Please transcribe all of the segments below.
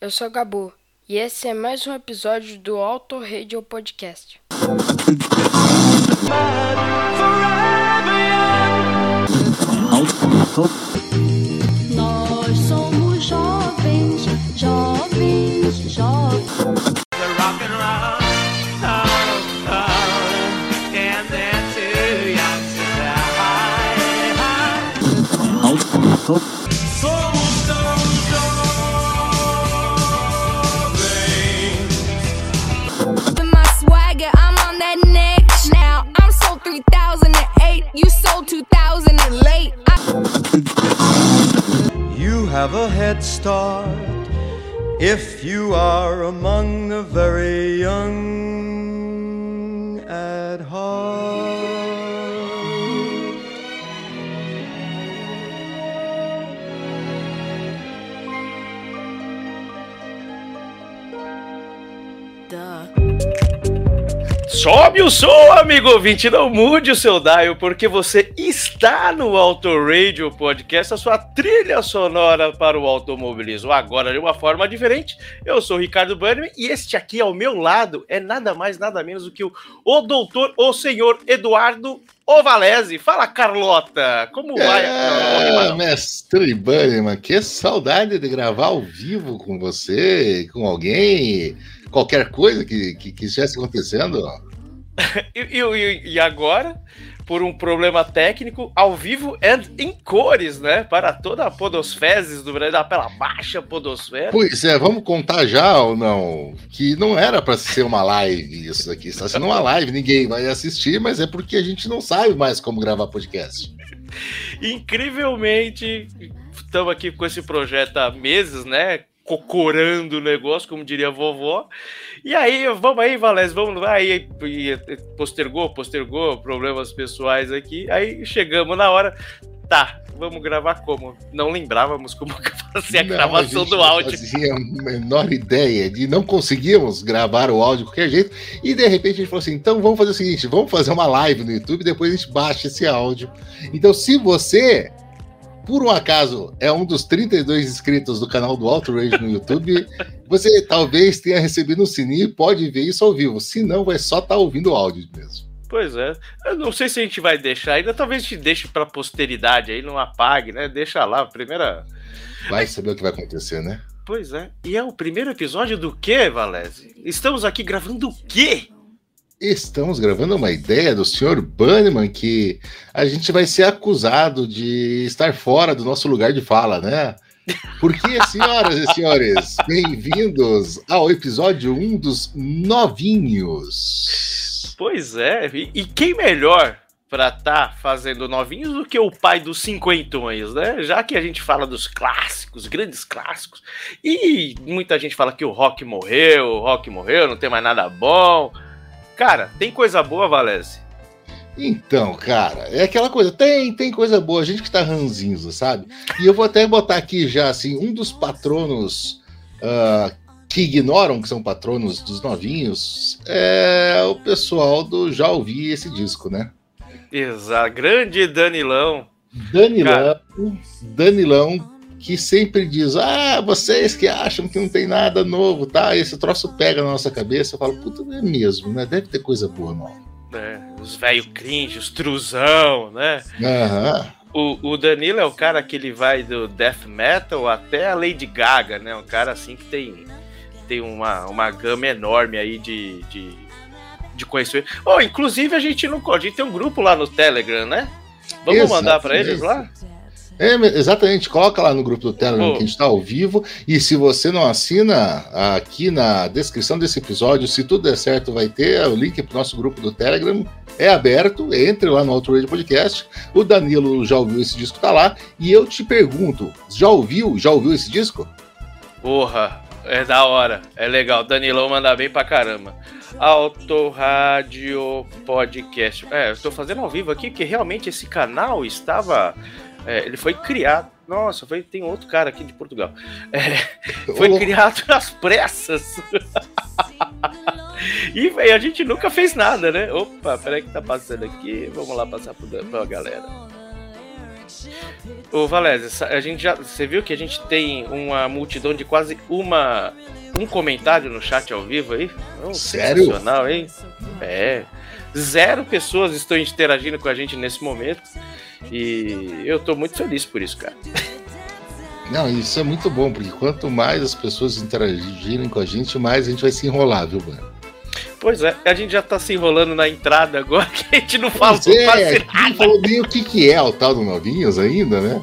eu sou Gabu e esse é mais um episódio do Auto Radio Podcast. Nós somos jovens, jovens, jovens. With have a head start if you are among the very young at heart. Sobe o som, amigo ouvinte, não mude o seu dial, porque você está no Auto Radio Podcast, a sua trilha sonora para o automobilismo. Agora, de uma forma diferente, eu sou o Ricardo Bannerman e este aqui ao meu lado é nada mais, nada menos do que o, o doutor, o senhor Eduardo Ovalese. Fala, Carlota, como vai? É, mestre Bannerman, que saudade de gravar ao vivo com você, com alguém, qualquer coisa que, que, que estivesse acontecendo. E, e- e agora, por um problema técnico, ao vivo e em cores, né? Para toda a podosfezes do Brasil, pela baixa podosfera. Pois é, vamos contar já ou não? Que não era para ser uma live isso aqui, está sendo uma live, ninguém vai assistir, mas é porque a gente não sabe mais como gravar podcast. Incrivelmente, estamos aqui com esse projeto há meses, né? Cocorando o negócio, como diria a vovó. E aí, vamos aí, Valés, vamos lá. Aí postergou, postergou, problemas pessoais aqui. Aí chegamos na hora. Tá, vamos gravar como? Não lembrávamos como fazer a Não, gravação gente do não áudio. fazia a menor ideia de não conseguíamos gravar o áudio de qualquer jeito. E de repente a gente falou assim: então vamos fazer o seguinte, vamos fazer uma live no YouTube, depois a gente baixa esse áudio. Então, se você, por um acaso, é um dos 32 inscritos do canal do Auto Rage no YouTube, você talvez tenha recebido um sininho e pode ver isso ao vivo. Se não, vai só estar ouvindo o áudio mesmo. Pois é. Eu não sei se a gente vai deixar ainda. Talvez a gente deixe pra posteridade aí, não apague, né? Deixa lá, a primeira. Vai saber o que vai acontecer, né? Pois é. E é o primeiro episódio do quê, Valese? Estamos aqui gravando o quê? Estamos gravando uma ideia do Sr. Bannerman que a gente vai ser acusado de estar fora do nosso lugar de fala, né? Porque, senhoras e senhores, bem-vindos ao episódio 1 dos Novinhos. Pois é. E, e quem melhor pra estar fazendo novinhos do que o pai dos cinquentões, né? Já que a gente fala dos clássicos, grandes clássicos. E muita gente fala que o rock morreu, o rock morreu, não tem mais nada bom. Cara, tem coisa boa, Valese? Então, cara, é aquela coisa, tem, tem coisa boa, a gente que tá ranzinza, sabe? E eu vou até botar aqui já, assim, um dos patronos ah, que ignoram que são patronos dos novinhos é o pessoal do Já Ouvi Esse Disco, né? Exato. Grande Danilão. Danilão, Danilão, que sempre diz: Ah, vocês que acham que não tem nada novo, tá? Esse troço pega na nossa cabeça. Eu falo, puta, é mesmo, né? Deve ter coisa boa nova. né? Os velho cringe, os truzão, né? Aham. O, o Danilo é o cara que ele vai do death metal até a Lady Gaga, né? Um cara assim que tem, tem uma, uma gama enorme aí de, de, de conhecimento. Oh, inclusive a gente não a gente tem um grupo lá no Telegram, né? Vamos mandar pra eles lá? É, exatamente, coloca lá no grupo do Telegram que a gente está ao vivo. E se você não assina, aqui na descrição desse episódio, se tudo der certo, vai ter o link para o nosso grupo do Telegram. É aberto, entre lá no Auto Radio Podcast. O Danilo já ouviu esse disco, tá lá. E eu te pergunto: já ouviu? Já ouviu esse disco? Porra, é da hora, é legal. Danilão manda bem pra caramba. Autorádio Podcast. É, eu tô fazendo ao vivo aqui, porque realmente esse canal estava. É, ele foi criado. Nossa, foi, tem outro cara aqui de Portugal. É, foi Ô, criado nas pressas. e véi, a gente nunca fez nada, né? Opa, peraí que tá passando aqui. Vamos lá passar pro, pra galera. Ô Valézia, a gente já. Você viu que a gente tem uma multidão de quase uma. Um comentário no chat ao vivo aí? Oh, Sério? Sensacional, hein? É. Zero pessoas estão interagindo com a gente nesse momento. E eu tô muito feliz por isso, cara. Não, isso é muito bom, porque quanto mais as pessoas interagirem com a gente, mais a gente vai se enrolar, viu, mano? Pois é, a gente já tá se enrolando na entrada agora que a gente não falou Pois é, quase a gente não nada. falou nem o que, que é o tal do Novinhos ainda, né?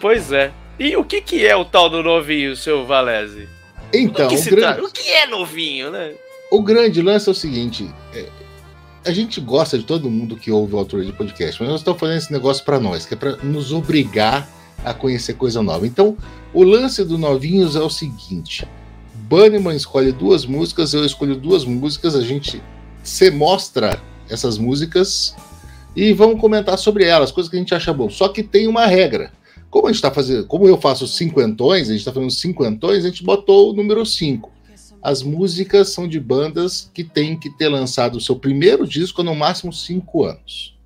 Pois é. E o que, que é o tal do novinho, seu Valese? Então, o, que o grande, trata? o que é novinho, né? o grande lance é o seguinte: é, a gente gosta de todo mundo que ouve o autor de podcast, mas nós estamos fazendo esse negócio para nós, que é para nos obrigar a conhecer coisa nova. Então, o lance do Novinhos é o seguinte: Bannerman escolhe duas músicas, eu escolho duas músicas, a gente se mostra essas músicas e vamos comentar sobre elas, coisas que a gente acha bom. Só que tem uma regra. Como a gente tá fazendo, como eu faço cinquentões, a gente tá fazendo cinquentões, a gente botou o número 5. As músicas são de bandas que têm que ter lançado o seu primeiro disco no máximo cinco anos.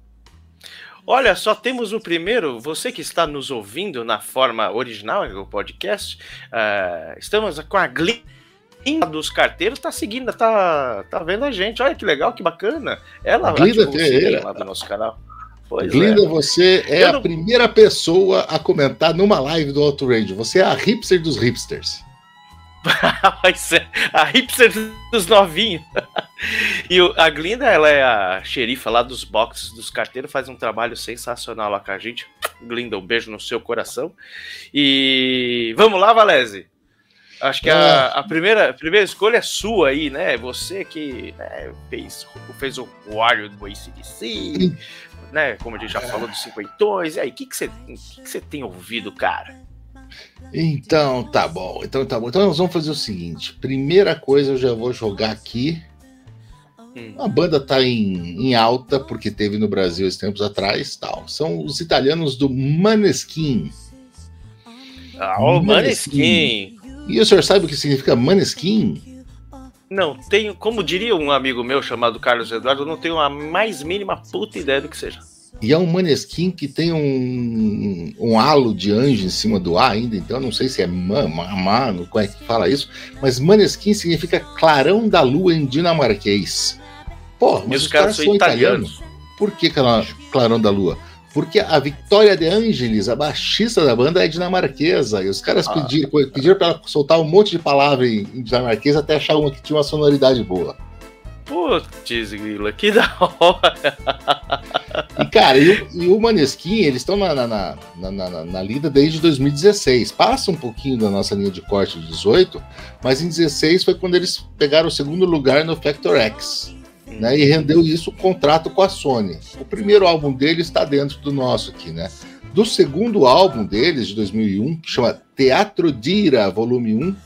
Olha, só temos o primeiro. Você que está nos ouvindo na forma original do podcast, ah, estamos com a Glinda dos carteiros, tá seguindo, tá, tá vendo a gente. Olha que legal, que bacana. Ela Glinda ativou Ferreira. lá do nosso canal. Pois Glinda, é. você é Eu a não- primeira pessoa a comentar numa live do Auto Radio. Você é a hipster dos hipsters. Mas é a hipster dos novinhos. E o- a Glinda, ela é a xerifa lá dos boxes dos carteiros, faz um trabalho sensacional lá com a gente. Glinda, um beijo no seu coração. E vamos lá, Valese. Acho que a, a primeira, a primeira escolha é sua aí, né? Você que né, fez, fez o Wario do ACDC, né? Como a gente já falou dos cinquentões. E aí, o que, que, você, que, que você tem ouvido, cara? Então, tá bom. Então, tá bom. Então, nós vamos fazer o seguinte: primeira coisa, eu já vou jogar aqui. Hum. A banda tá em, em alta, porque teve no Brasil esses tempos atrás. tal. São os italianos do Maneskin. Ah, o Maneskin. Maneskin. E o senhor sabe o que significa Maneskin? Não, tenho, como diria um amigo meu chamado Carlos Eduardo, eu não tenho a mais mínima puta ideia do que seja. E é um Maneskin que tem um, um halo de anjo em cima do A ainda, então eu não sei se é ma, ma, ma, não- como é que fala isso, mas Maneskin significa clarão da lua em dinamarquês. Pô, mas os caras são italianos. Por que cla- clarão da lua? Porque a Victoria de Angelis, a baixista da banda, é dinamarquesa. E os caras Ah. pediram, pediram pra ela soltar um monte de palavra em, em dinamarquês até achar uma que tinha uma sonoridade boa. Putz, grila, que da hora. E, cara, e, e o Maneskin, eles estão na, na, na, na, na- na lida desde 2016. Passa um pouquinho da nossa linha de corte de 18, mas em 16 foi quando eles pegaram o segundo lugar no Factor X. Né, e rendeu isso o contrato com a Sony. O primeiro álbum deles está dentro do nosso aqui, né? Do segundo álbum deles, de 2001, que chama Teatro Dira, volume 1,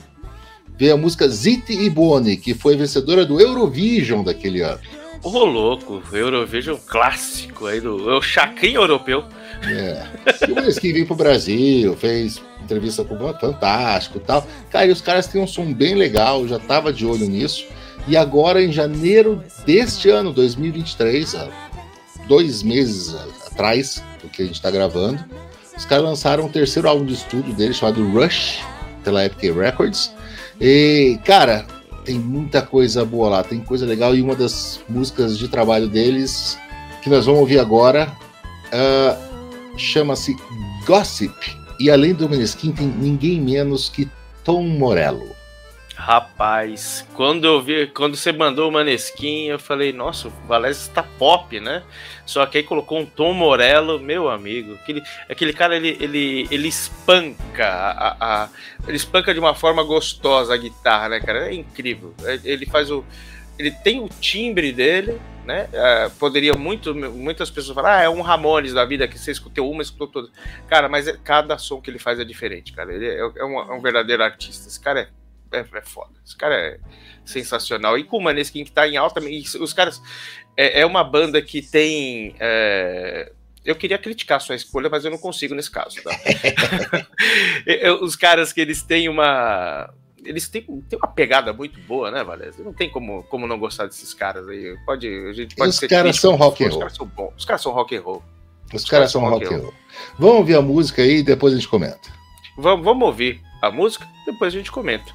veio a música Ziti e Boni, que foi vencedora do Eurovision daquele ano. Ô, louco, Eurovision clássico aí do. É o chacrinho europeu. É. E o Maneskin veio pro Brasil, fez entrevista com o Fantástico e tal. Cara, e os caras têm um som bem legal, já tava de olho nisso. E agora, em janeiro deste ano, 2023, há dois meses atrás do que a gente tá gravando, os caras lançaram o terceiro álbum de estúdio deles, chamado Rush, pela Epic Records. E, cara, tem muita coisa boa lá, tem coisa legal. E uma das músicas de trabalho deles, que nós vamos ouvir agora, ah, chama-se Gossip. E além do Maneskin, tem ninguém menos que Tom Morello. Rapaz, quando eu vi, quando você mandou o Maneskin, eu falei, nossa, o Valézio está pop, né? Só que aí colocou um Tom Morello, meu amigo. Aquele, aquele cara, ele, ele, ele espanca a, a- ele espanca de uma forma gostosa a guitarra, né, cara? É incrível. É- Ele faz o. Ele tem o timbre dele, né? É, poderia muito, muitas pessoas falar, ah, é um Ramones da vida que você escutou uma, escutou todas. Cara, mas é- cada som que ele faz é diferente, cara. Ele é um, é um verdadeiro artista. Esse cara é, é, é foda. Esse cara é sensacional. E com o Maneskin que tá em alta, os caras. É, é uma banda que tem. é, eu queria criticar a sua escolha, mas eu não consigo nesse caso, tá? Os caras que eles têm uma. Eles têm, têm uma pegada muito boa, né, Valézio? Não tem como, como não gostar desses caras aí. Pode, a gente pode os ser caras são rock and Os roll. caras são bons. Os caras são rock and roll. Os caras são rock and roll. Vamos ouvir a música aí e depois a gente comenta. Vamos, vamos ouvir a música, depois a gente comenta.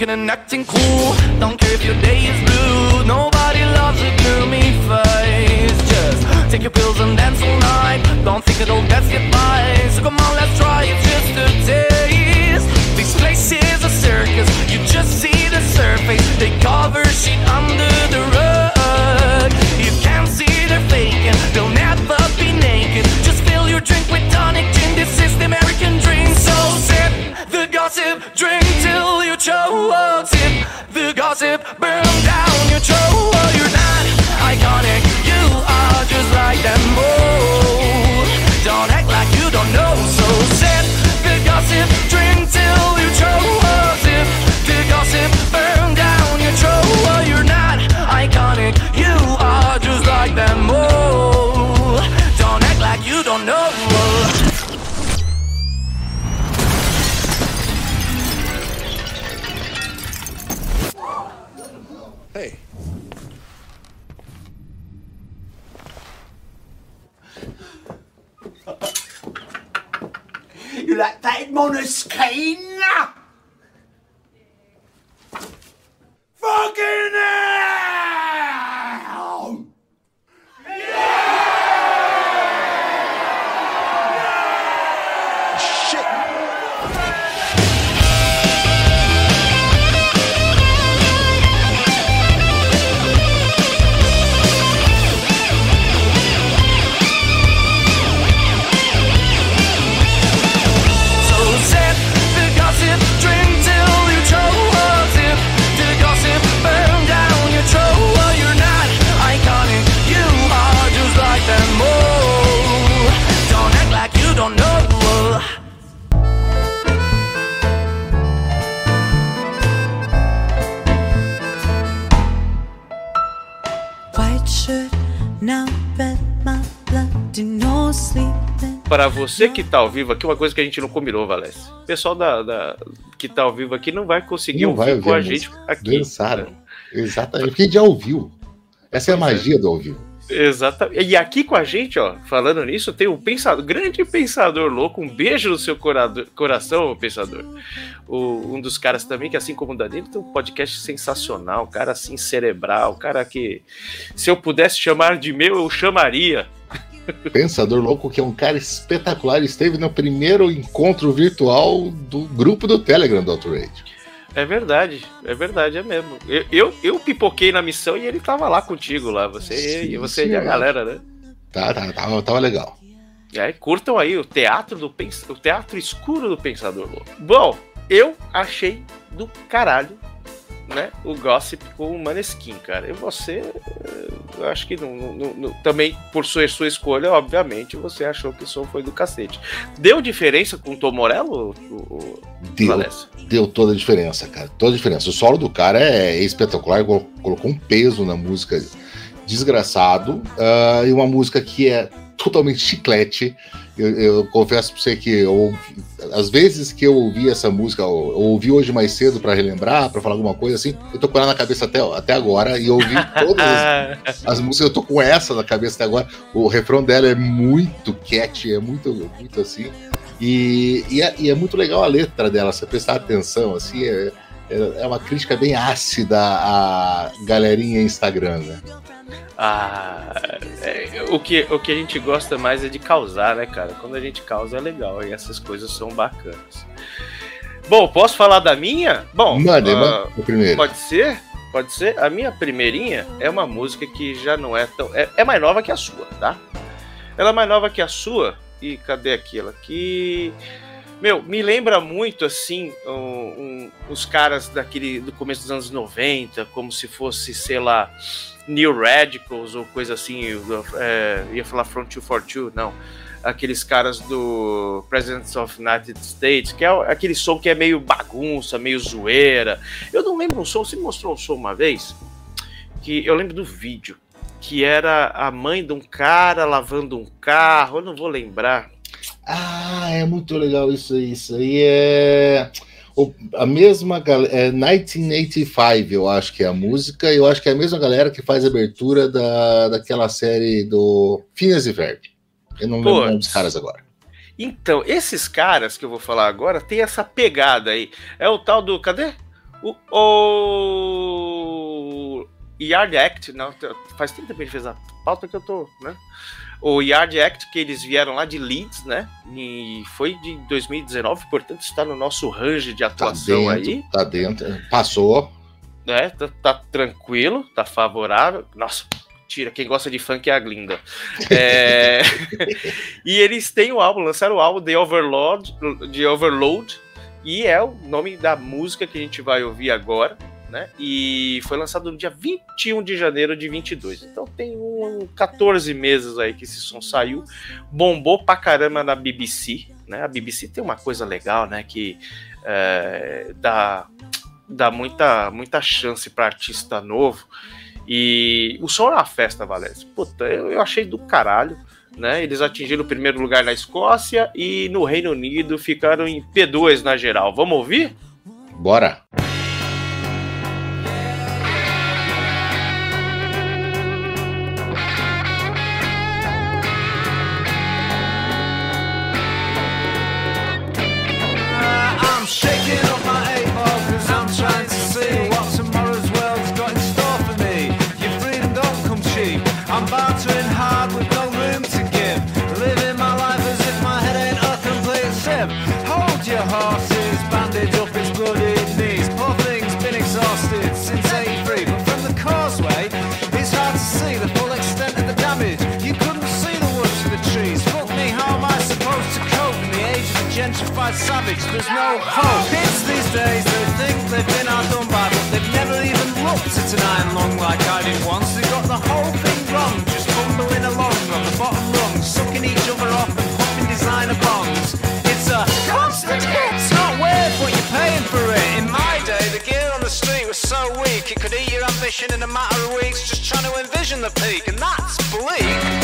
Drinking and acting cool. Don't care if your day is blue. Nobody loves a gloomy face. Just take your pills and dance all night. Don't think it'll get by. So come on, let's try it just a taste. This place is a circus. You just see the surface. They cover shit under the rug. You can't see they're faking. They'll never be naked. Just fill your drink with tonic gin. This is the American dream. So sip the gossip, drink till you choke. Sip the gossip, burn like that monoskin? Fucking hell! Você que tá ao vivo aqui, uma coisa que a gente não combinou, Valência. O pessoal da, da- que tá ao vivo aqui não vai conseguir Não ouvir vai ouvir com a, a gente aqui. Dançaram. Exatamente, porque já ouviu. Essa é a magia do ao vivo. Exatamente. E aqui com a gente, ó, falando nisso, tem um pensador, grande pensador louco. Um beijo no seu corado- coração, pensador. O- um dos caras também, que assim como o Danilo, tem um podcast sensacional. Cara assim, cerebral. Cara que, se eu pudesse chamar de meu, eu chamaria. Pensador Louco, que é um cara espetacular, esteve no primeiro encontro virtual do grupo do Telegram do Outrage. É verdade, é verdade, é mesmo. Eu, eu, eu pipoquei na missão e ele tava lá contigo lá. Você, Sim, você e a sim. galera, né? Tá, tá, tava, tava legal. E aí, curtam aí o teatro do pens... o teatro escuro do Pensador Louco. Bom, eu achei do caralho, né? O Gossip com o Maneskin, cara. E você, eu acho que não, não- não- também por sua, sua escolha, obviamente, você achou que o som foi do cacete. Deu diferença com o Tom Morello, o, Deu, deu toda a diferença, cara. Toda a diferença. O solo do cara é espetacular, colo- colocou um peso na música desgraçado. ah, e uma música que é totalmente chiclete. Eu, eu confesso pra você que eu, às vezes que eu ouvi essa música, eu, ouvi hoje mais cedo pra relembrar, pra falar alguma coisa assim, eu tô com ela na cabeça até, até agora e eu ouvi todas as, as músicas, eu tô com essa na cabeça até agora. O refrão dela é muito catchy, é muito, muito assim. E, e, é, e é muito legal a letra dela, se você prestar atenção, assim, é, é é uma crítica bem ácida à galerinha Instagram, né? Ah, é, o, que, o que a gente gosta mais é de causar, né, cara? Quando a gente causa é legal e essas coisas são bacanas. Bom, posso falar da minha? Bom, Manda, ah, primeiro. pode ser? Pode ser? A minha primeirinha é uma música que já não é tão. É, é mais nova que a sua, tá? Ela é mais nova que a sua. E cadê aquela? Que. Meu, me lembra muito assim um- um- os caras daquele do começo dos anos 90, como se fosse, sei lá, New Radicals ou coisa assim. é, ia falar Front 242, não. Aqueles caras do Presidents of United States, que é aquele som que é meio bagunça, meio zoeira. Eu não lembro um som, você mostrou um som uma vez? Que eu lembro do vídeo, que era a mãe de um cara lavando um carro, eu não vou lembrar. Ah, é muito legal isso aí. Isso aí é. O- a mesma galera. É 1985, eu acho que é a música. e Eu acho que é a mesma galera que faz a abertura da, daquela série do Phineas e Ferb. Eu não lembro o nome dos caras agora. Então, esses caras que eu vou falar agora tem essa pegada aí. É o tal do. Cadê? O. o Yard Act. Não, faz tempo que a gente fez a pauta que eu tô, né? O Yard Act, que eles vieram lá de Leeds, né? E foi de 2019, portanto está no nosso range de Tá atuação dentro, aí. tá dentro. Passou. né? Tá, tá tranquilo, tá favorável. Nossa, tira, quem gosta de funk é a Glinda. É, e eles têm o álbum, lançaram o álbum The Overload, de Overload, e é o nome da música que a gente vai ouvir agora, né? E foi lançado no dia 21 de janeiro de 22. Então tem um 14 meses aí que esse som saiu, bombou pra caramba na BBC, né? A BBC tem uma coisa legal, né? Que é, dá dá muita, muita chance para artista novo. E o som é uma festa, Valério. Puta, eu, eu achei do caralho. Né? Eles atingiram o primeiro lugar na Escócia e no Reino Unido ficaram em P2 na geral. Vamos ouvir? Bora. I'm gentrified savage? There's no hope. Kids these days, they think they've been outdone by, but they've never even looked at an iron lung like I did once. They got the whole thing wrong, just bumbling along on the bottom rung, sucking each other off and popping designer bongs. It's a constant hit. It's not worth what you're paying for it. In my day, the gear on the street was so weak, it could eat your ambition in a matter of weeks. Just trying to envision the peak, and that's bleak.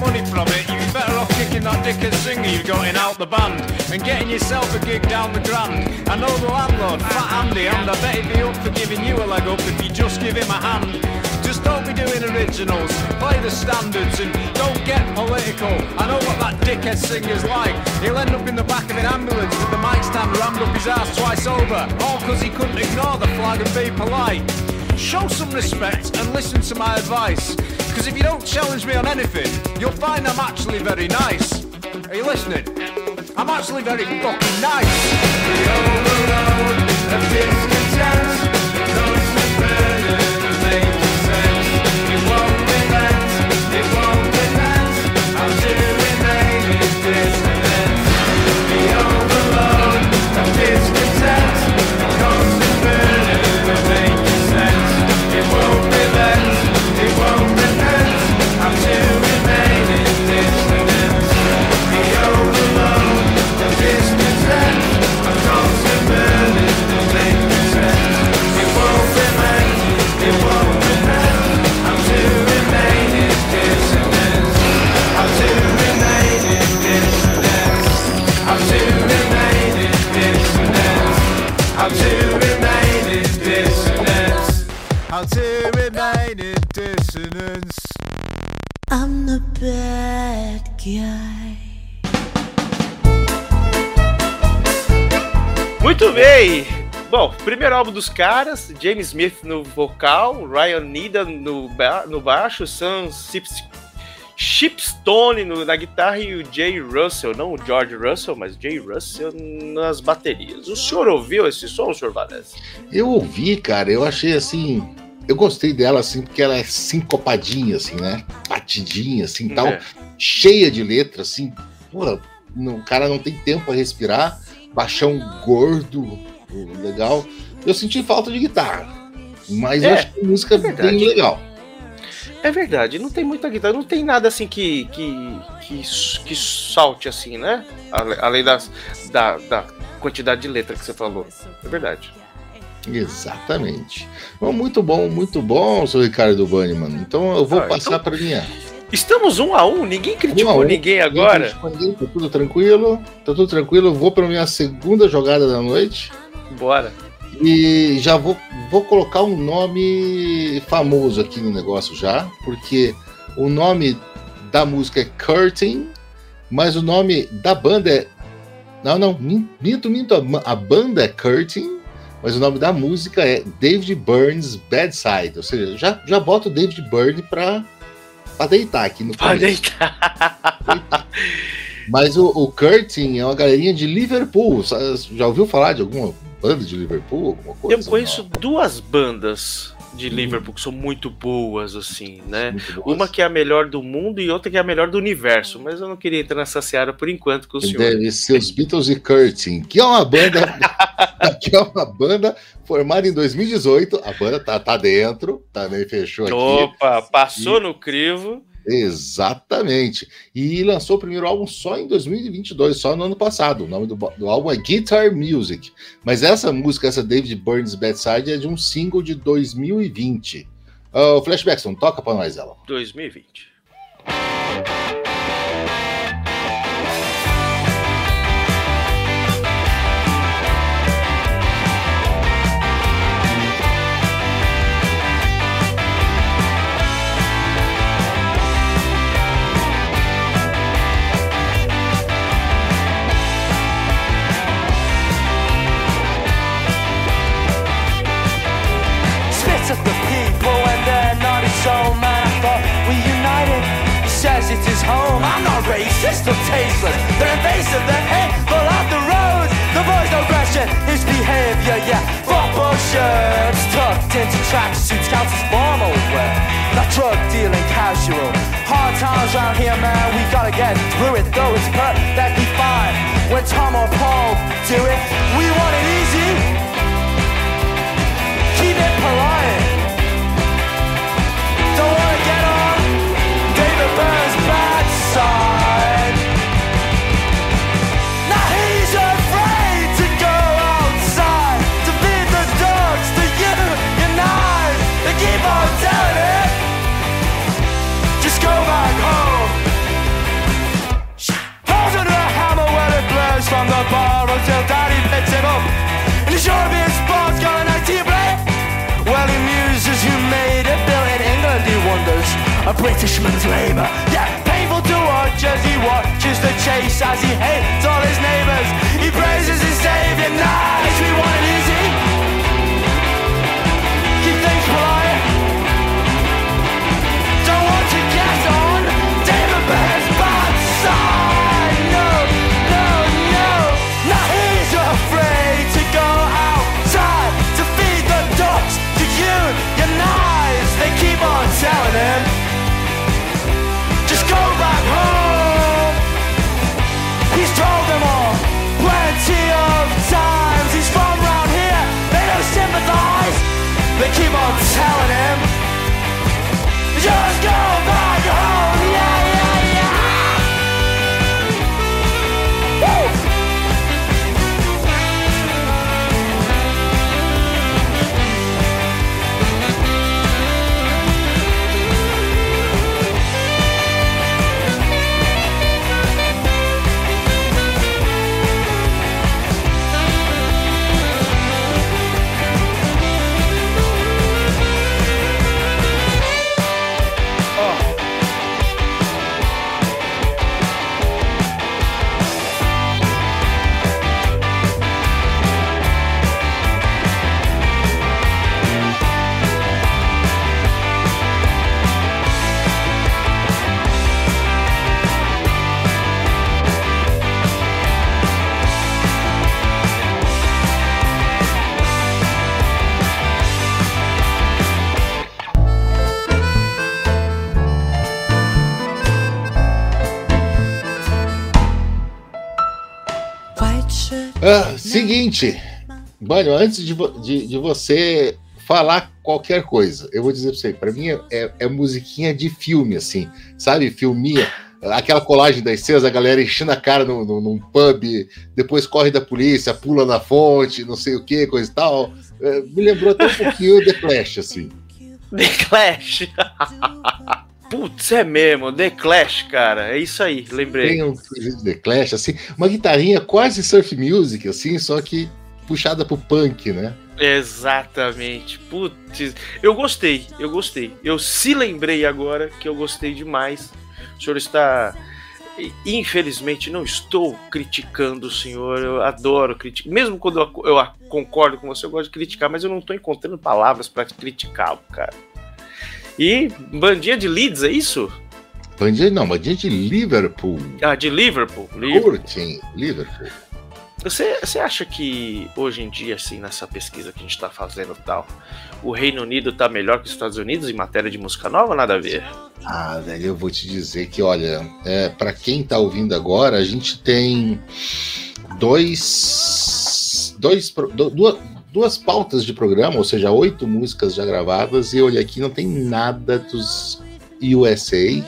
Money from it, you'd be better off kicking that dickhead singer you've got in out the band and getting yourself a gig down the grand. I know the landlord, Fat Andy, and I bet he'd be up for giving you a leg up if you just give him a hand. Just don't be doing originals, play the standards and don't get political. I know what that dickhead singer's like. He'll end up in the back of an ambulance with the mic stand rammed up his ass twice over, all because he couldn't ignore the flag and be polite. Show some respect and listen to my advice. Because if you don't challenge me on anything, you'll find I'm actually very nice. Are you listening? I'm actually very fucking nice. Bad guy. Muito bem! Bom, primeiro álbum dos caras, James Smith no vocal, Ryan Needham no, ba no baixo, Sam Sips- Shipstone no- na guitarra e o Jay Russell, não o George Russell, mas Jay Russell nas baterias. O senhor ouviu esse som, senhor Vanessa? Eu ouvi, cara, eu achei assim. Eu gostei dela, assim, porque ela é sincopadinha, assim, né? Batidinha, assim, tal. É. Cheia de letra, assim. Não- o cara não tem tempo para respirar. Baixão gordo, legal. Eu senti falta de guitarra. Mas eu É, acho que a música é verdade. bem legal. É verdade, não tem muita guitarra, não tem nada assim que que, que, que salte assim, né? Além das, da, da quantidade de letra que você falou. É verdade. Exatamente. Bom, muito bom, muito bom, seu Ricardo Banniman. Então eu vou Ah, passar então- para minha. Estamos um a um, ninguém criticou Um um. ninguém agora. ninguém, Tá tudo tranquilo. Tá tudo tranquilo. Eu vou para minha segunda jogada da noite. Bora. E já vou, vou colocar um nome famoso aqui no negócio já, porque o nome da música é Curtain, mas o nome da banda é. Não, não, min- minto, minto. A banda é Curtain, mas o nome da música é David Burns Bedside. Ou seja, já, já boto o David Byrne pra, pra deitar aqui no Pode começo. deitar. Mas o, o Curtin é uma galerinha de Liverpool. Já ouviu falar de alguma banda de Liverpool? Alguma coisa? Eu conheço duas bandas de Liverpool que são muito boas, assim, né? Boas. Uma que é a melhor do mundo e outra que é a melhor do universo. Mas eu não queria entrar nessa seara por enquanto com o senhor. Deve ser os Beatles e Curtin, que é uma banda, que é uma banda formada em 2018. A banda tá, tá dentro, também fechou aqui. Opa, passou no crivo. Exatamente. E lançou o primeiro álbum só em 2022, só no ano passado. O nome do, do álbum é Guitar Music. Mas essa música, essa David Burns Bedside, é de um single de 2020. O Flashbackson, toca pra nós ela. 2020. Home. I'm not racist or tasteless. They're invasive, they're hateful of the road. The boy's no question, his behavior, yeah. Football shirts tucked into tracksuits counts as formal wear. Not drug dealing casual. Hard times around here, man. We gotta get through it, though it's perfectly fine. When Tom or Paul do it, we want it easy keep it polite. Britishman's labour, yeah, painful to watch as he watches the chase as he hates all his neighbours. He praises his savior, nice, we want it They keep on telling him, just go! Seguinte, Banho, antes de, de, de você falar qualquer coisa, eu vou dizer pra você, pra mim é, é musiquinha de filme, assim, sabe? Filminha, aquela colagem das cenas, a galera enchendo a cara no, no- num pub, depois corre da polícia, pula na fonte, não sei o que, coisa e tal. É, me lembrou até um pouquinho The Clash, assim. The Clash. Putz, é mesmo, The Clash, cara. É isso aí, lembrei. Tem um The Clash, assim, uma guitarrinha quase surf music, assim, só que puxada pro punk, né? Exatamente. Putz, eu gostei, eu gostei. Eu se lembrei agora que eu gostei demais. O senhor está. Infelizmente, não estou criticando o senhor. Eu adoro criticar. Mesmo quando eu, eu concordo com você, eu gosto de criticar, mas eu não estou encontrando palavras para criticá-lo, cara. E bandinha de Leeds, é isso? Bandinha, não, bandinha de Liverpool. Ah, de Liverpool. Liverpool. Curtem, Liverpool. Você, você acha que hoje em dia, assim, nessa pesquisa que a gente tá fazendo e tal, o Reino Unido tá melhor que os Estados Unidos em matéria de música nova ou nada a ver? Ah, velho, eu vou te dizer que, olha, é, para quem tá ouvindo agora, a gente tem dois, dois duas, duas pautas de programa, ou seja, oito músicas já gravadas, e olha aqui, não tem nada dos USA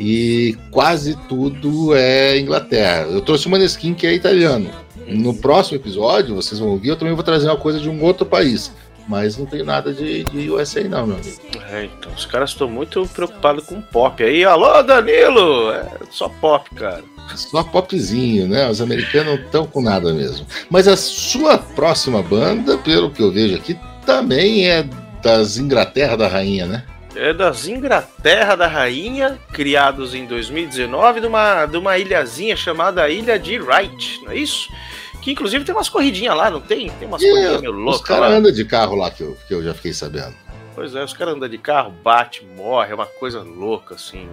e quase tudo é Inglaterra. Eu trouxe uma Maneskin que é italiano. No próximo episódio, vocês vão ouvir, eu também vou trazer uma coisa de um outro país. Mas não tem nada de, de USA, não, meu amigo. É, então, os caras estão muito preocupados com pop. Aí, alô, Danilo! É só pop, cara. Só popzinho, né? Os americanos não estão com nada mesmo. Mas a sua próxima banda, pelo que eu vejo aqui, também é das Inglaterra da Rainha, né? É das Inglaterra da Rainha, criados em 2019, de uma, de uma ilhazinha chamada Ilha de Wright, não é isso? Que inclusive tem umas corridinhas lá, não tem? Tem umas corridinhas meio os loucas caras lá. andam de carro lá que eu, que eu já fiquei sabendo. Pois é, os caras andam de carro, bate, morre, é uma coisa louca, assim.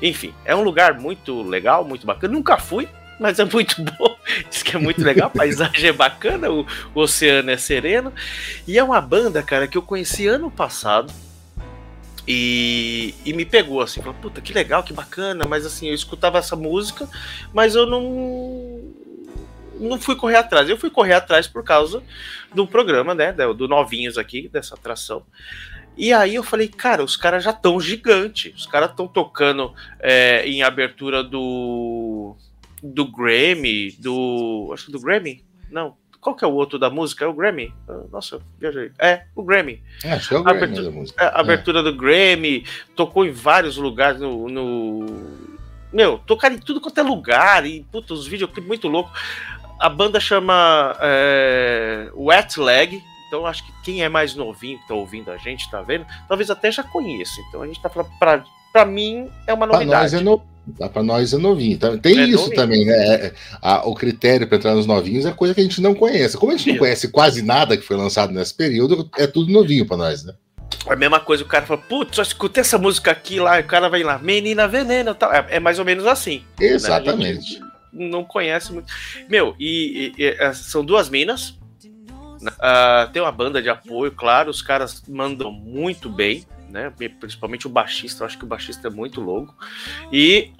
é. Enfim, é um lugar muito legal, muito bacana. Nunca fui, mas é muito bom. Diz que é muito legal, a paisagem é bacana, o, o oceano é sereno. E é uma banda, cara, que eu conheci ano passado. E, e me pegou assim, falou, puta, que legal, que bacana, mas assim, eu escutava essa música, mas eu não não fui correr atrás. Eu fui correr atrás por causa do programa, né, do Novinhos aqui, dessa atração. E aí eu falei, cara, os caras já estão gigante. Os caras estão tocando é, em abertura do do Grammy, do acho que do Grammy, não. Qual que é o outro da música? É o Grammy? Ah, Nossa, viajei. É, o Grammy. É, acho que é o Grammy Abertura- da música. É, abertura do Grammy, tocou em vários lugares no. no- Meu, tocaram em tudo quanto é lugar, e puta, os videoclipes muito loucos. A banda chama é, Wet Leg, então acho que quem é mais novinho que tá ouvindo a gente, tá vendo, talvez até já conheça. Então a gente tá falando, pra, pra mim é uma Pra nós novidade. é no... Tá, pra nós é novinho. Tá- Tem É isso novinho. também, né? É- é- a- o critério para entrar nos novinhos é coisa que a gente não conhece. Como a gente não conhece quase nada que foi lançado nesse período, é tudo novinho pra nós, né? É a mesma coisa, o cara fala, putz, só escutei essa música aqui lá, e o cara vai lá, Menina Veneno tal. É, é mais ou menos assim. Exatamente. Não conhece muito. Meu, e, e- e, eh, são duas minas. Ah, tem uma banda de apoio, claro, os caras mandam muito bem, né? Principalmente o baixista, eu acho que o baixista é muito louco. E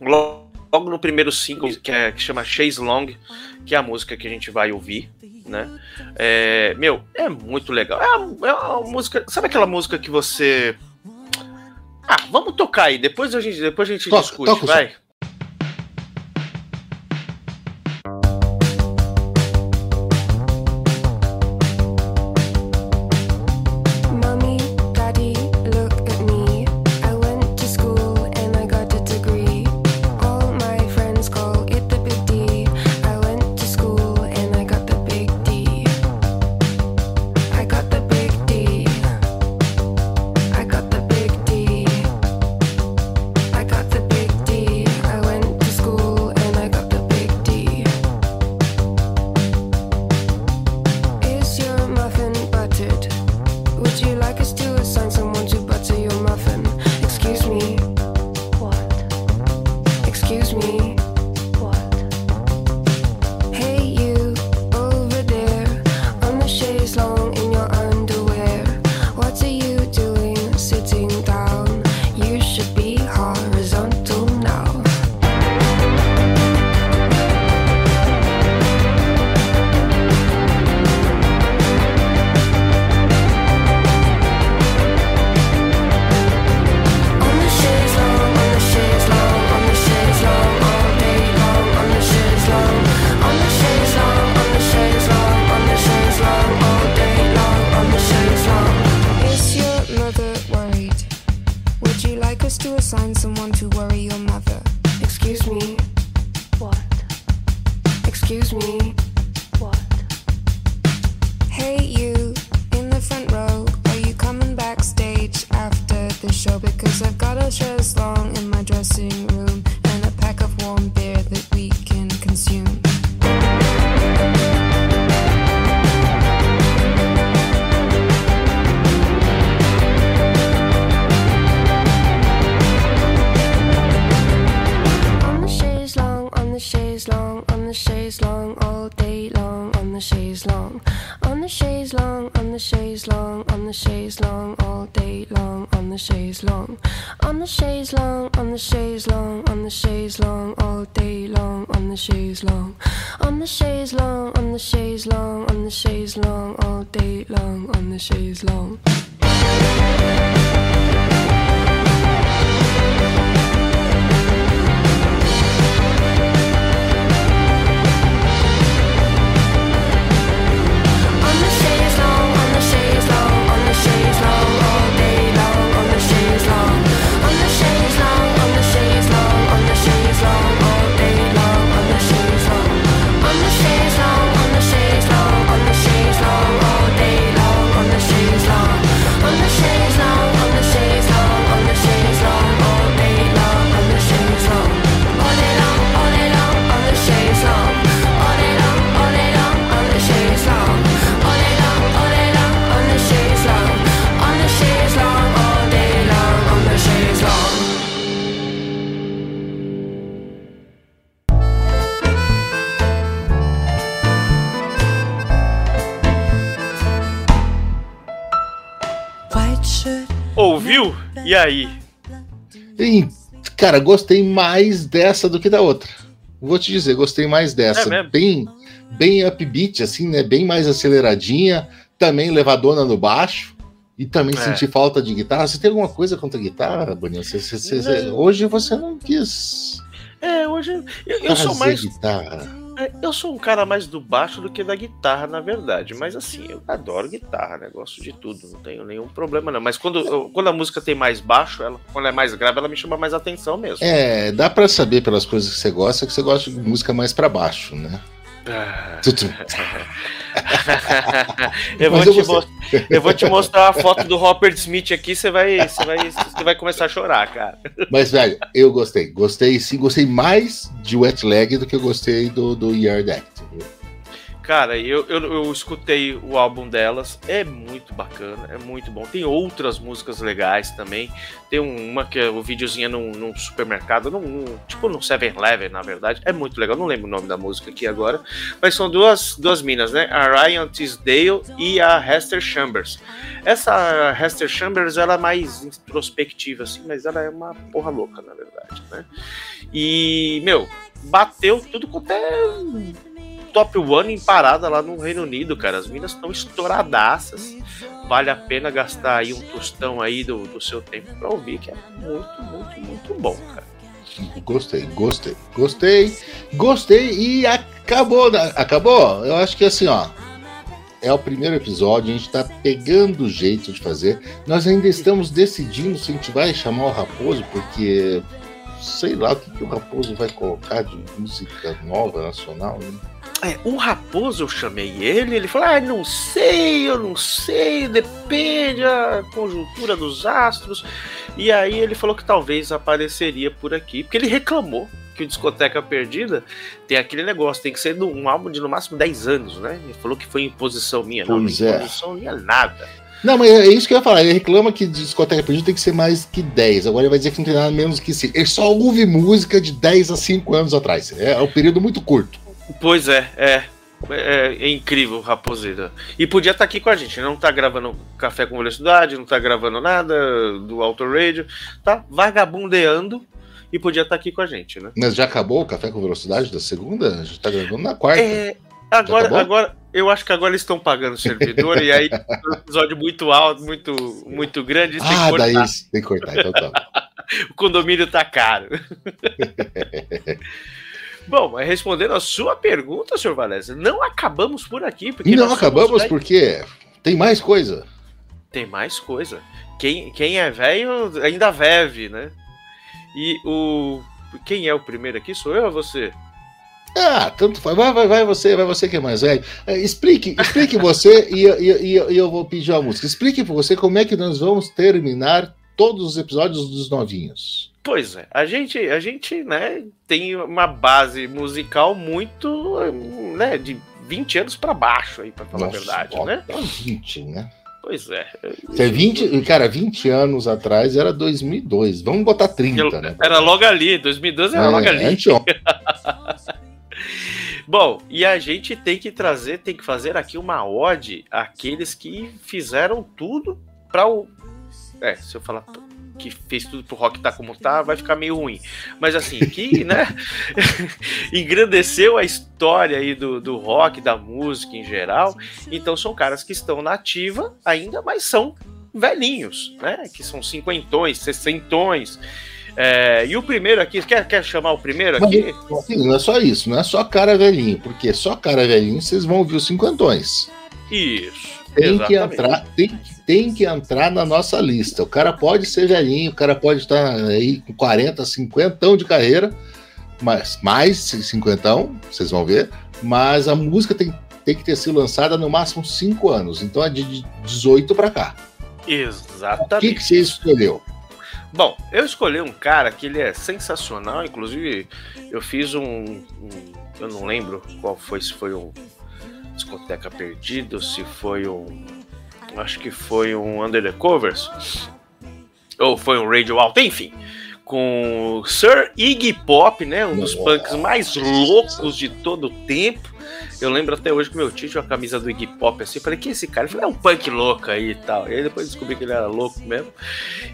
lo- logo no primeiro single, que, é, que chama Chase Long, que é a música que a gente vai ouvir, né? É, meu, é muito legal. É uma, é uma música. Sabe aquela música que você. Ah, vamos tocar aí, depois a gente, depois a gente Toca, discute, toca vai. Mommy, Because I've got a chaise long in my dressing room and a pack of warm beer that we can consume. Ouviu? E aí? E, cara, gostei mais dessa do que da outra. Vou te dizer, gostei mais dessa. É mesmo? bem, bem upbeat, assim, né? Bem mais aceleradinha. Também levadona no baixo. E também É. senti falta de guitarra. Você tem alguma coisa contra a guitarra, Boninho? Você- você- você- hoje você não quis É, hoje eu, eu sou mais. guitarra. É, Eu sou um cara mais do baixo do que da guitarra, na verdade. Mas assim, eu adoro guitarra, né? Gosto de tudo, não tenho nenhum problema, não. Mas quando, eu- quando a música tem mais baixo, ela, quando é mais grave, ela me chama mais atenção mesmo. É, dá pra saber pelas coisas que você gosta que você gosta de música mais pra baixo, né? Ah. Tutu. eu, vou eu eu vou te mostrar a foto do Robert Smith aqui, você vai, você vai, você vai começar a chorar, cara. Mas, velho, eu gostei. Gostei sim, gostei mais de Wet Leg do que eu gostei do, do Yard Act. Cara, eu, eu, eu escutei o álbum delas, é muito bacana, é muito bom. Tem outras músicas legais também. Tem uma que é o videozinho é num, num supermercado, num, num- tipo no 7-Eleven, na verdade. É muito legal, não lembro o nome da música aqui agora. Mas são duas, duas minas, né? A Ryan Tisdale e a Hester Chambers. Essa Hester Chambers, ela é mais introspectiva, assim, mas ela é uma porra louca, na verdade, né? E, meu, bateu tudo quanto é top one em parada lá no Reino Unido, cara. As minas estão estouradaças. Vale a pena gastar aí um tostão aí do, do seu tempo pra ouvir, que é muito, muito, muito bom, cara. Gostei, gostei, gostei, gostei e acabou, né? acabou. Eu acho que assim, ó, é o primeiro episódio, a gente tá pegando o jeito de fazer. Nós ainda estamos decidindo se a gente vai chamar o Raposo, porque sei lá o que, que o Raposo vai colocar de música nova nacional, né? É, o Raposo eu chamei ele, ele falou: Ah, não sei, eu não sei, depende a conjuntura dos astros. E aí ele falou que talvez apareceria por aqui, porque ele reclamou que o Discoteca Perdida tem aquele negócio, tem que ser um álbum de no máximo 10 anos, né? Ele falou que foi imposição minha, não, Pois não é. imposição minha nada. Não, mas é isso que eu ia falar. Ele reclama que discoteca perdida tem que ser mais que 10. Agora ele vai dizer que não tem nada menos que 5. Ele só ouve música de 10 a 5 anos atrás. É um período muito curto. Pois é, é. É, é incrível, Raposeira. E podia estar aqui com a gente. Não tá gravando Café com Velocidade, não tá gravando nada do Auto Radio. Tá vagabundeando e podia estar aqui com a gente, né? Mas já acabou o Café com Velocidade da segunda? Já tá gravando na quarta. É, agora, agora, eu acho que agora eles estão pagando o servidor e aí um episódio muito alto, muito, muito grande. tem ah, cortar. daí tem que cortar. Então tá. O condomínio tá caro. Bom, mas respondendo a sua pergunta, senhor Valézio, não acabamos por aqui. Porque não acabamos porque tem mais coisa. Tem mais coisa. Quem, quem é velho ainda vive, né? E o. Quem é o primeiro aqui? Sou eu ou você? Ah, tanto faz. Vai, vai, vai você, vai você que é mais velho. É, explique, explique você e, eu- e e e eu vou pedir uma música. Explique para você como é que nós vamos terminar todos os episódios dos novinhos. Pois é, a gente, a gente, né, tem uma base musical muito, né, de 20 anos pra baixo aí, pra falar a verdade, ó, né? tá 20, né? Pois é. É 20, cara, 20 anos atrás era 2002. Vamos botar 30, né? Era logo ali, 2012 era É, logo ali. Bom, e a gente tem que trazer, tem que fazer aqui uma ode àqueles que fizeram tudo para o. É, se eu falar que fez tudo pro rock tá como tá, vai ficar meio ruim. Mas assim, que, né, engrandeceu a história aí do, do rock, da música em geral. Então são caras que estão na ativa ainda, mas são velhinhos, né? Que são cinquentões, sessentões. É, e o primeiro aqui, quer, quer chamar o primeiro aqui? Mas, assim, não é só isso, não é só cara velhinho, porque só cara velhinho vocês vão ouvir os cinquentões. Isso. Tem que, entrar, tem, tem que entrar na nossa lista. O cara pode ser velhinho, o cara pode estar aí com 40, 50 de carreira, mas mais 50, vocês vão ver. Mas a música tem, tem que ter sido lançada no máximo 5 anos, então é de 18 para cá. O Exatamente. que, que você escolheu? Bom, eu escolhi um cara que ele é sensacional, inclusive eu fiz um, um- eu não lembro qual foi, se foi um discoteca perdido, se foi um, acho que foi um Under the Covers ou foi um Radio Alto, enfim, com Sir Iggy Pop, né, um dos punks mais loucos de todo o tempo. Eu lembro até hoje que meu tio tinha a camisa do Iggy Pop assim, falei, que é esse cara? Ele falou, é um punk louco aí e tal. E aí depois descobri que ele era louco mesmo.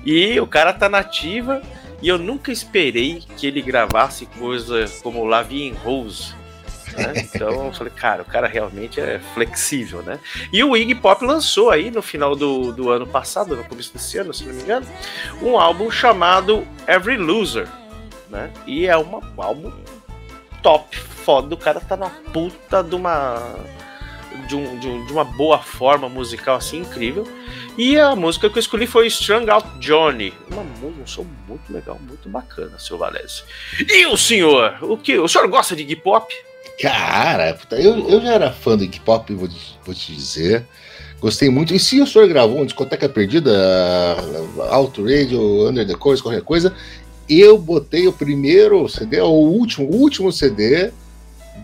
E o cara tá nativa e eu nunca esperei que ele gravasse coisa como Lavie Rose. Né? Então eu falei, cara, o cara realmente é flexível, né? E o Iggy Pop lançou aí no final do, do ano passado, no começo desse ano, se não me engano, um álbum chamado Every Loser, né? E é uma- um álbum top, foda. O cara tá na puta de uma. De, um- de um- de uma boa forma musical assim, incrível. E a música que eu escolhi foi Strung Out Johnny. Uma, um som muito legal, muito bacana, seu Valese. E o senhor? O que? O senhor gosta de Iggy Pop? Cara, eu, eu já era fã do hip hop, vou, vou te dizer. Gostei muito. E se o senhor gravou uma discoteca perdida, Auto Radio, Under the Course, qualquer coisa, eu botei o primeiro CD, ou o último, o último CD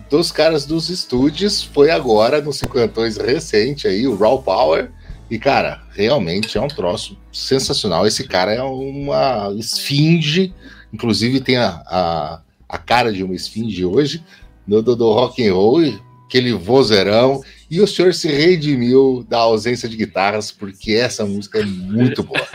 dos caras dos estúdios, foi agora no cinquentões recente aí, o Raw Power. E, cara, realmente é um troço sensacional. Esse cara é uma esfinge, inclusive tem a, a, a cara de uma esfinge hoje, do, do, do rock and roll, aquele vozeirão. E o senhor se redimiu da ausência de guitarras, porque essa música é muito boa.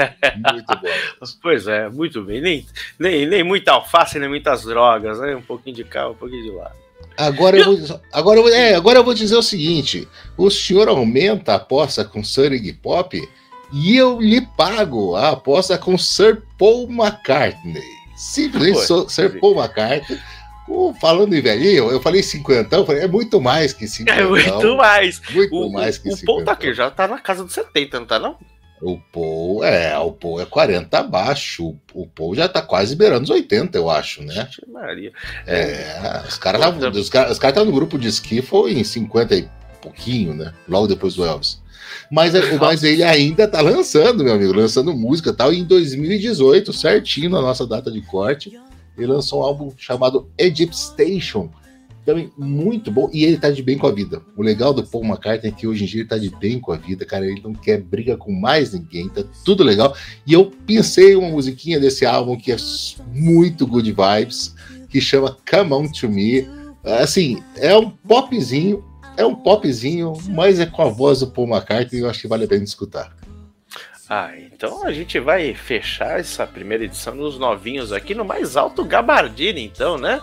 muito boa. Pois é, muito bem. Nem, nem, nem muita alface, nem muitas drogas, né? Um pouquinho de cá, um pouquinho de lá. Agora eu, vou, agora, eu vou, é, agora eu vou dizer o seguinte: o senhor aumenta a aposta com Iggy Pop e eu lhe pago a aposta com Sir Paul McCartney. Simplesmente Sir. Paul McCartney. O- falando em velhinho, eu falei cinquentão, falei, é muito mais que É cinquentão. muito mais. Muito O, mais que o, o Paul tá cinquentão. aqui, já tá na casa dos 70, não tá não? O Paul é, o Paul é 40 abaixo. O, Paul já tá quase beirando os 80, eu acho, né? Maria. É, os caras estavam os cara, os cara tavam no grupo de esqui foi em 50 e pouquinho, né? Logo depois do Elvis. Mas, é, mas ele ainda tá lançando, meu amigo, lançando música e tal. E em 2018, certinho na nossa data de corte, ele lançou um álbum chamado Egypt Station. Também muito bom. E ele tá de bem com a vida. O legal do Paul McCartney é que hoje em dia ele tá de bem com a vida, cara. Ele não quer briga com mais ninguém, tá tudo legal. E eu pensei uma musiquinha desse álbum que é muito good vibes, que chama Come On To Me. Assim, é um popzinho, é um popzinho, mas é com a voz do Paul McCartney, eu acho que vale a pena escutar. Ah, então a gente vai fechar essa primeira edição nos novinhos aqui no mais alto gabardine, então, né?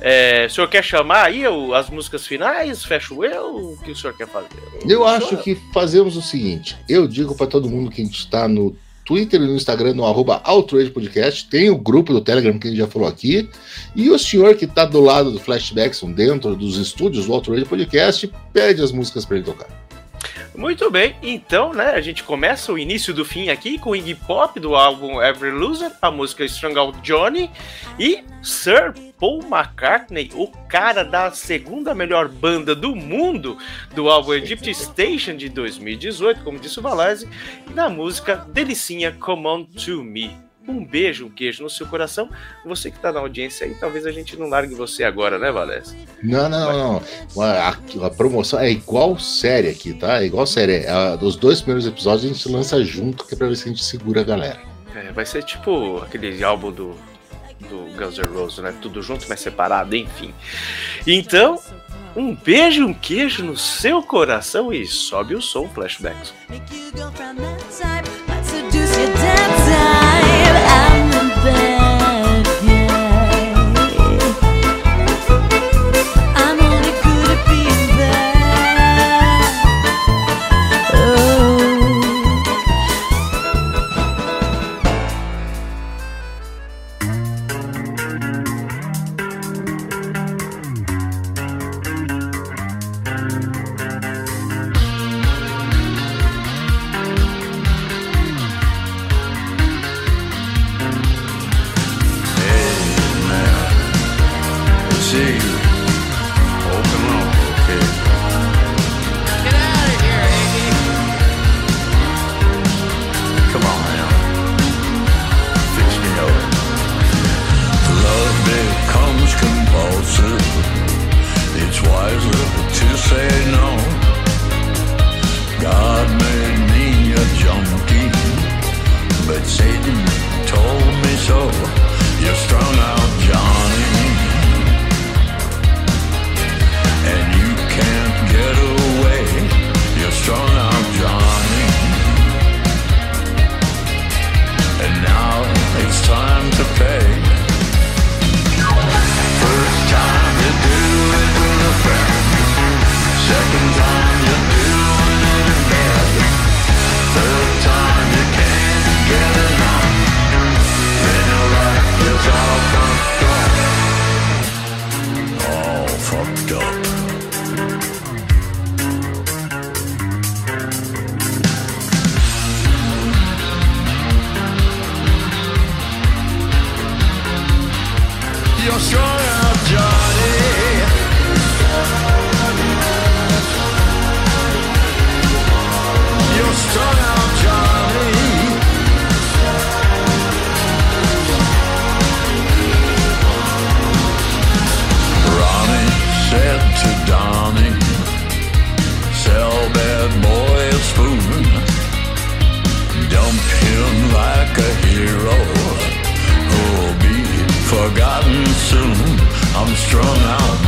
É, o senhor quer chamar aí as músicas finais? Fecho eu? O que o senhor quer fazer? Eu O acho senhor- que fazemos o seguinte: eu digo para todo mundo que a gente está no Twitter e no Instagram, no arroba Outrage Podcast, tem o grupo do Telegram que a gente já falou aqui, e o senhor que está do lado do Flashbackson, dentro dos estúdios do Outrage Podcast, pede as músicas para ele tocar. Muito bem, então, né, a gente começa o início do fim aqui com Iggy Pop do álbum Every Loser, a música Strong Out Johnny e Sir Paul McCartney, o cara da segunda melhor banda do mundo do álbum Egypt Station de 2018, como disse o Valese, e na música Delicinha Come On To Me. Um beijo, um queijo no seu coração. Você que tá na audiência aí, talvez a gente não largue você agora, né, Valese? Não, não, não. A, a promoção é igual série aqui, tá? É igual série. A, dos dois primeiros episódios a gente lança junto, que é pra ver se a gente segura a galera. É, vai ser tipo aquele álbum do, do Guns N' Roses, né? Tudo junto, mas separado, enfim. Então, um beijo, um queijo no seu coração e sobe o som, flashbacks. Forgotten soon. I'm strung out,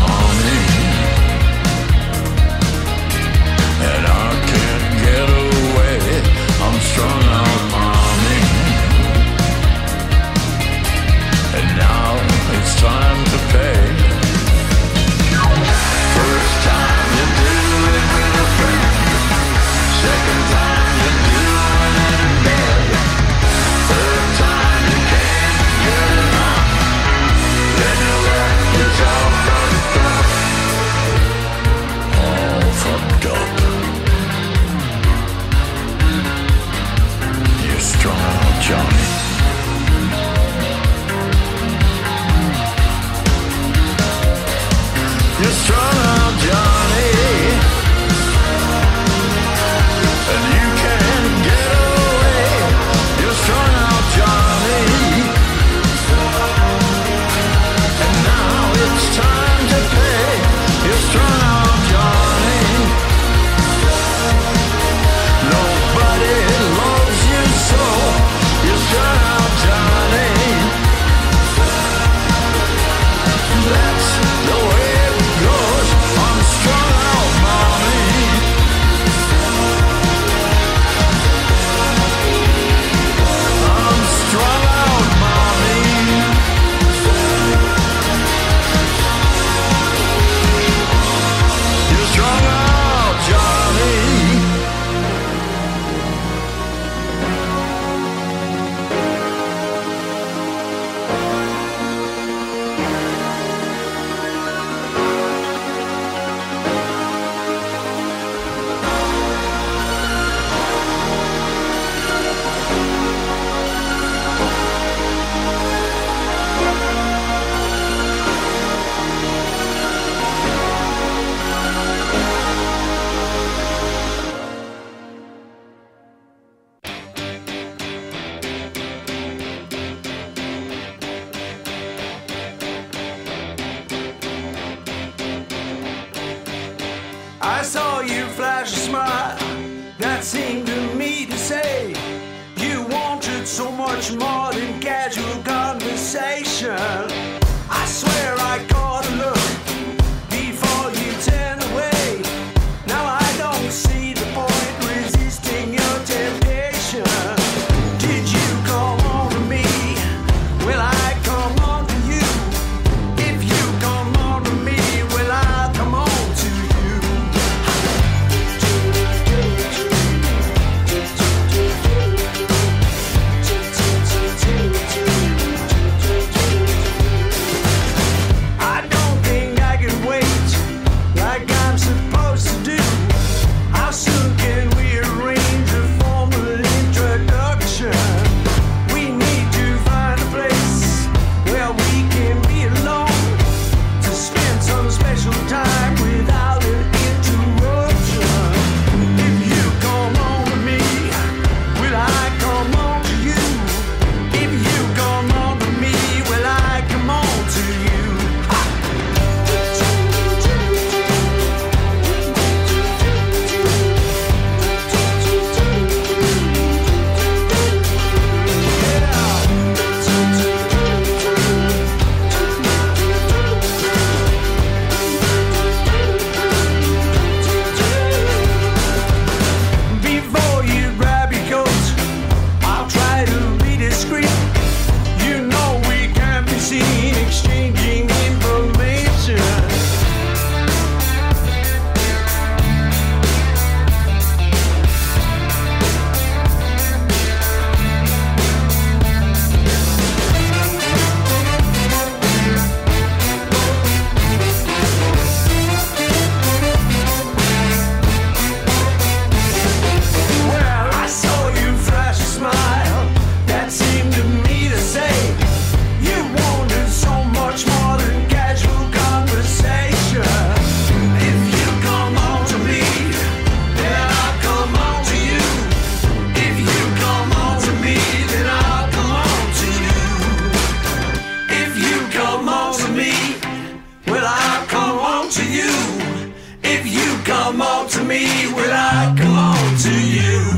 If you come on to me, will I come on to you?